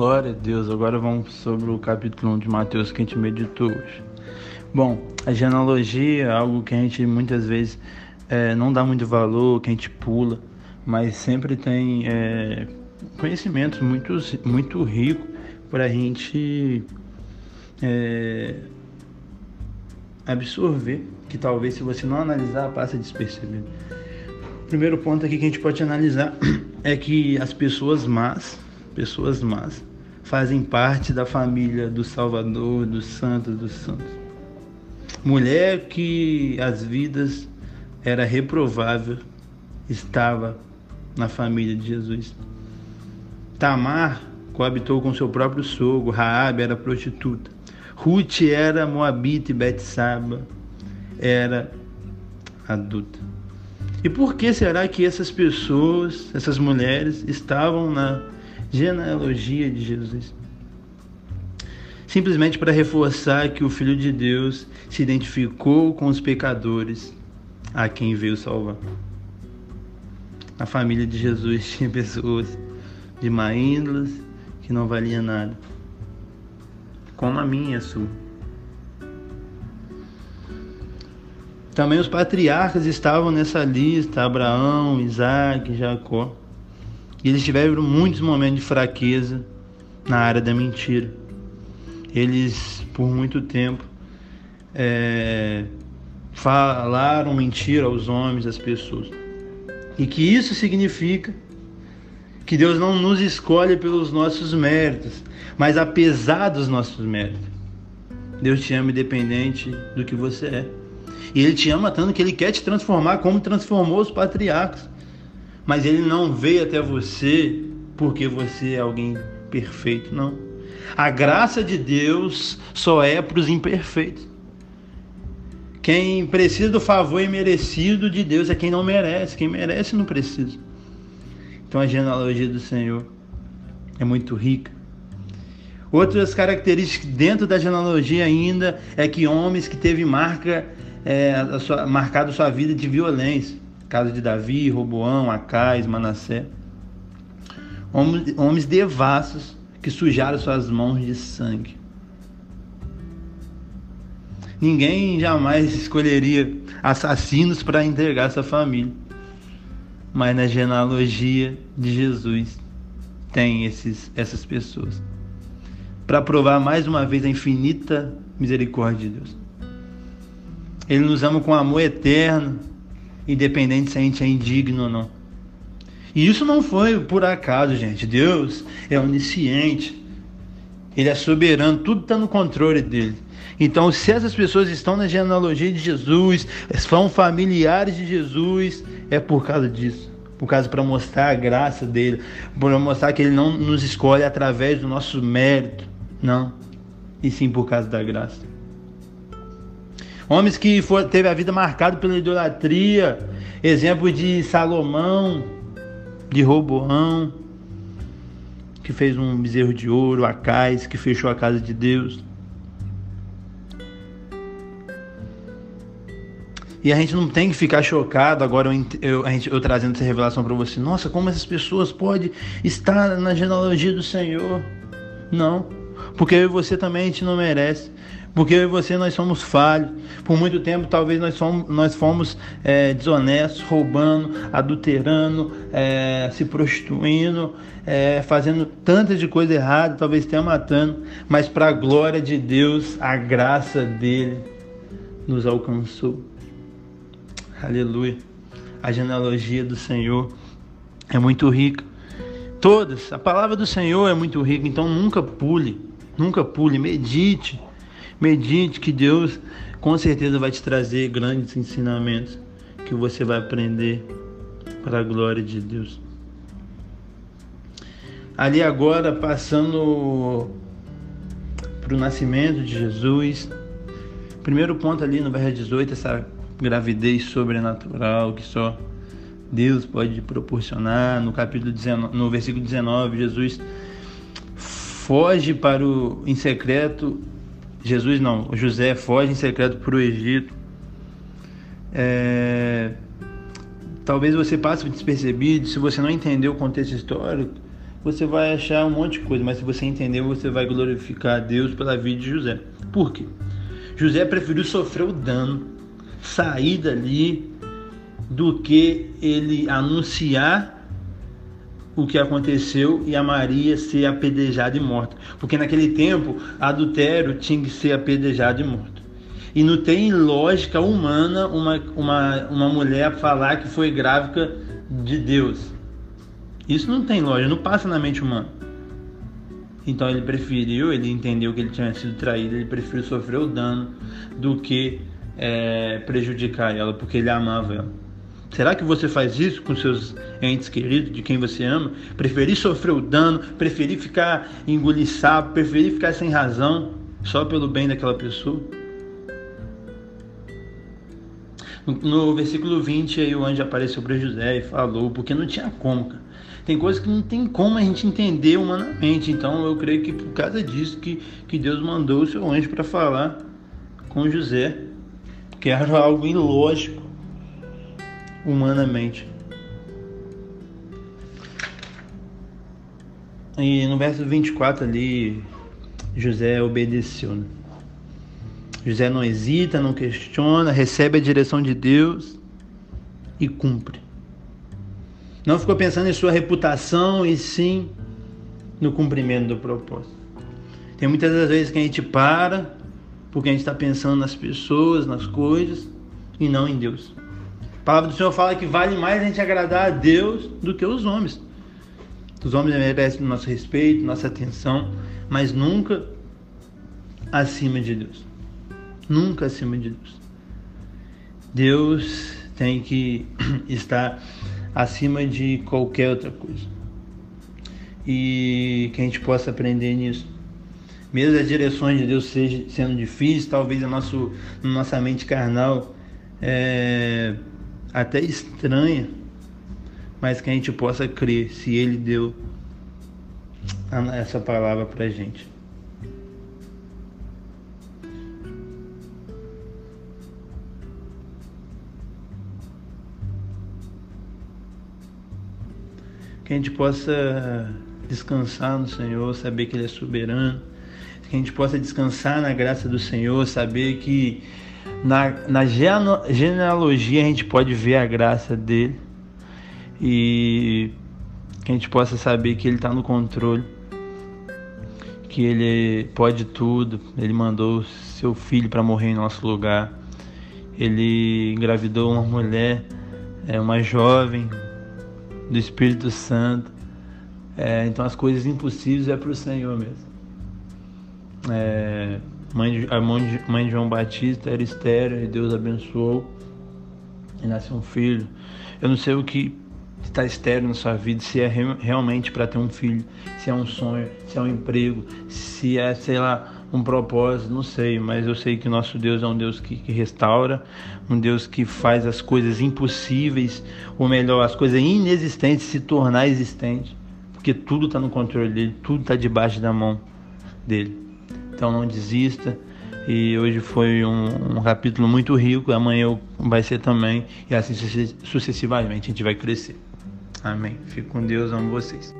Glória a Deus. Agora vamos sobre o capítulo 1 de Mateus que a gente meditou hoje. Bom, a genealogia é algo que a gente muitas vezes é, não dá muito valor, que a gente pula, mas sempre tem é, conhecimentos muito, muito ricos para a gente é, absorver, que talvez se você não analisar, passa despercebido. O primeiro ponto aqui que a gente pode analisar é que as pessoas más, pessoas más, fazem parte da família do Salvador, dos santos, dos santos. Mulher que as vidas era reprovável, estava na família de Jesus. Tamar coabitou com seu próprio sogro, Raabe era prostituta. Ruth era moabita e Betsaba era adulta. E por que será que essas pessoas, essas mulheres, estavam na genealogia de Jesus? Simplesmente para reforçar que o Filho de Deus se identificou com os pecadores a quem veio salvar. A família de Jesus tinha pessoas de má índole que não valia nada, como a minha e a sua. Também os patriarcas estavam nessa lista: Abraão, Isaac, Jacó. E eles tiveram muitos momentos de fraqueza na área da mentira. Eles, por muito tempo, é, falaram mentira aos homens, às pessoas. E que isso significa que Deus não nos escolhe pelos nossos méritos, mas apesar dos nossos méritos. Deus te ama independente do que você é. E Ele te ama tanto que Ele quer te transformar como transformou os patriarcas. Mas Ele não veio até você porque você é alguém perfeito, não. A graça de Deus só é para os imperfeitos. Quem precisa do favor imerecido de Deus é quem não merece. Quem merece não precisa. Então a genealogia do Senhor é muito rica. Outras características dentro da genealogia ainda é que homens que teve marca é, a sua, marcado sua vida de violência. Caso de Davi, Roboão, Acais, Manassé. Homens, homens devassos que sujaram suas mãos de sangue. Ninguém jamais escolheria assassinos para entregar essa família. Mas na genealogia de Jesus tem esses, essas pessoas. Para provar mais uma vez a infinita misericórdia de Deus. Ele nos ama com amor eterno, independente se a gente é indigno ou não. E isso não foi por acaso, gente. Deus é onisciente. Ele é soberano, tudo está no controle dele. Então, se essas pessoas estão na genealogia de Jesus, são familiares de Jesus, é por causa disso. Por causa para mostrar a graça dele, para mostrar que ele não nos escolhe através do nosso mérito, não, e sim por causa da graça. Homens que for, teve a vida marcada pela idolatria, exemplo de Salomão, de Roboão, que fez um bezerro de ouro, Acais, que fechou a casa de Deus. E a gente não tem que ficar chocado agora eu, eu, gente, eu trazendo essa revelação para você. Nossa, como essas pessoas podem estar na genealogia do Senhor? Não, porque eu e você também a gente não merece. Porque eu e você nós somos falhos. Por muito tempo talvez nós fomos, nós fomos é, desonestos, roubando, adulterando, é, se prostituindo, é, fazendo tantas de coisa errada, talvez até matando. Mas para a glória de Deus, a graça dele nos alcançou. Aleluia. A genealogia do Senhor é muito rica. Todas, a palavra do Senhor é muito rica, então nunca pule, nunca pule, medite Medite que Deus com certeza vai te trazer grandes ensinamentos que você vai aprender para a glória de Deus. Ali agora, passando para o nascimento de Jesus, primeiro ponto ali no verso 18, essa gravidez sobrenatural que só Deus pode proporcionar. No capítulo 19, no versículo 19, Jesus foge para o em secreto Jesus não, José foge em secreto para o Egito. É, talvez você passe despercebido se você não entender o contexto histórico. você vai achar um monte de coisa, mas se você entender, você vai glorificar a Deus pela vida de José. Por quê? José preferiu sofrer o dano, sair dali, do que ele anunciar o que aconteceu e a Maria ser apedrejada e morta. Porque naquele tempo, adultério tinha que ser apedrejado e morto. E não tem lógica humana uma, uma, uma mulher falar que foi grávida de Deus. Isso não tem lógica, não passa na mente humana. Então ele preferiu, ele entendeu que ele tinha sido traído, ele preferiu sofrer o dano do que é, prejudicar ela, porque ele amava ela. Será que você faz isso com seus entes queridos, de quem você ama? Preferir sofrer o dano, preferir ficar engolir sapo, preferir ficar sem razão, só pelo bem daquela pessoa? No, versículo 20, aí o anjo apareceu para José e falou, porque não tinha como, cara. Tem coisas que não tem como a gente entender humanamente. Então eu creio que por causa disso que, que Deus mandou o seu anjo para falar com José, que era algo ilógico humanamente. E no verso 24 ali, José obedeceu. Né? José não hesita, não questiona, recebe a direção de Deus e cumpre. Não ficou pensando em sua reputação e sim no cumprimento do propósito. Tem muitas das vezes que a gente para porque a gente está pensando nas pessoas, nas coisas e não em Deus. Palavra do Senhor fala que vale mais a gente agradar a Deus do que os homens. Os homens merecem nosso respeito, nossa atenção, mas nunca acima de Deus. Nunca acima de Deus. Deus tem que estar acima de qualquer outra coisa. E que a gente possa aprender nisso. Mesmo as direções de Deus sendo difíceis, talvez a nosso, nossa mente carnal é, até estranha, mas que a gente possa crer se Ele deu essa palavra para gente. Que a gente possa descansar no Senhor, saber que Ele é soberano, que a gente possa descansar na graça do Senhor, saber que na, na genealogia a gente pode ver a graça dele e que a gente possa saber que ele está no controle, que ele pode tudo, ele mandou seu filho para morrer em nosso lugar, ele engravidou uma mulher, é, uma jovem do Espírito Santo, é, então as coisas impossíveis é para o Senhor mesmo. É, mãe de, a mãe de, mãe de João Batista era estéreo e Deus abençoou e nasceu um filho. Eu não sei o que está estéreo na sua vida, se é re, realmente para ter um filho, se é um sonho, se é um emprego, se é, sei lá, um propósito, não sei, mas eu sei que nosso Deus é um Deus que, que restaura, um Deus que faz as coisas impossíveis, ou melhor, as coisas inexistentes se tornar existentes, porque tudo está no controle dele, tudo está debaixo da mão dele. Então não desista. E hoje foi um, um capítulo muito rico, amanhã vai ser também, e assim sucessivamente a gente vai crescer. Amém. Fique com Deus, amo vocês.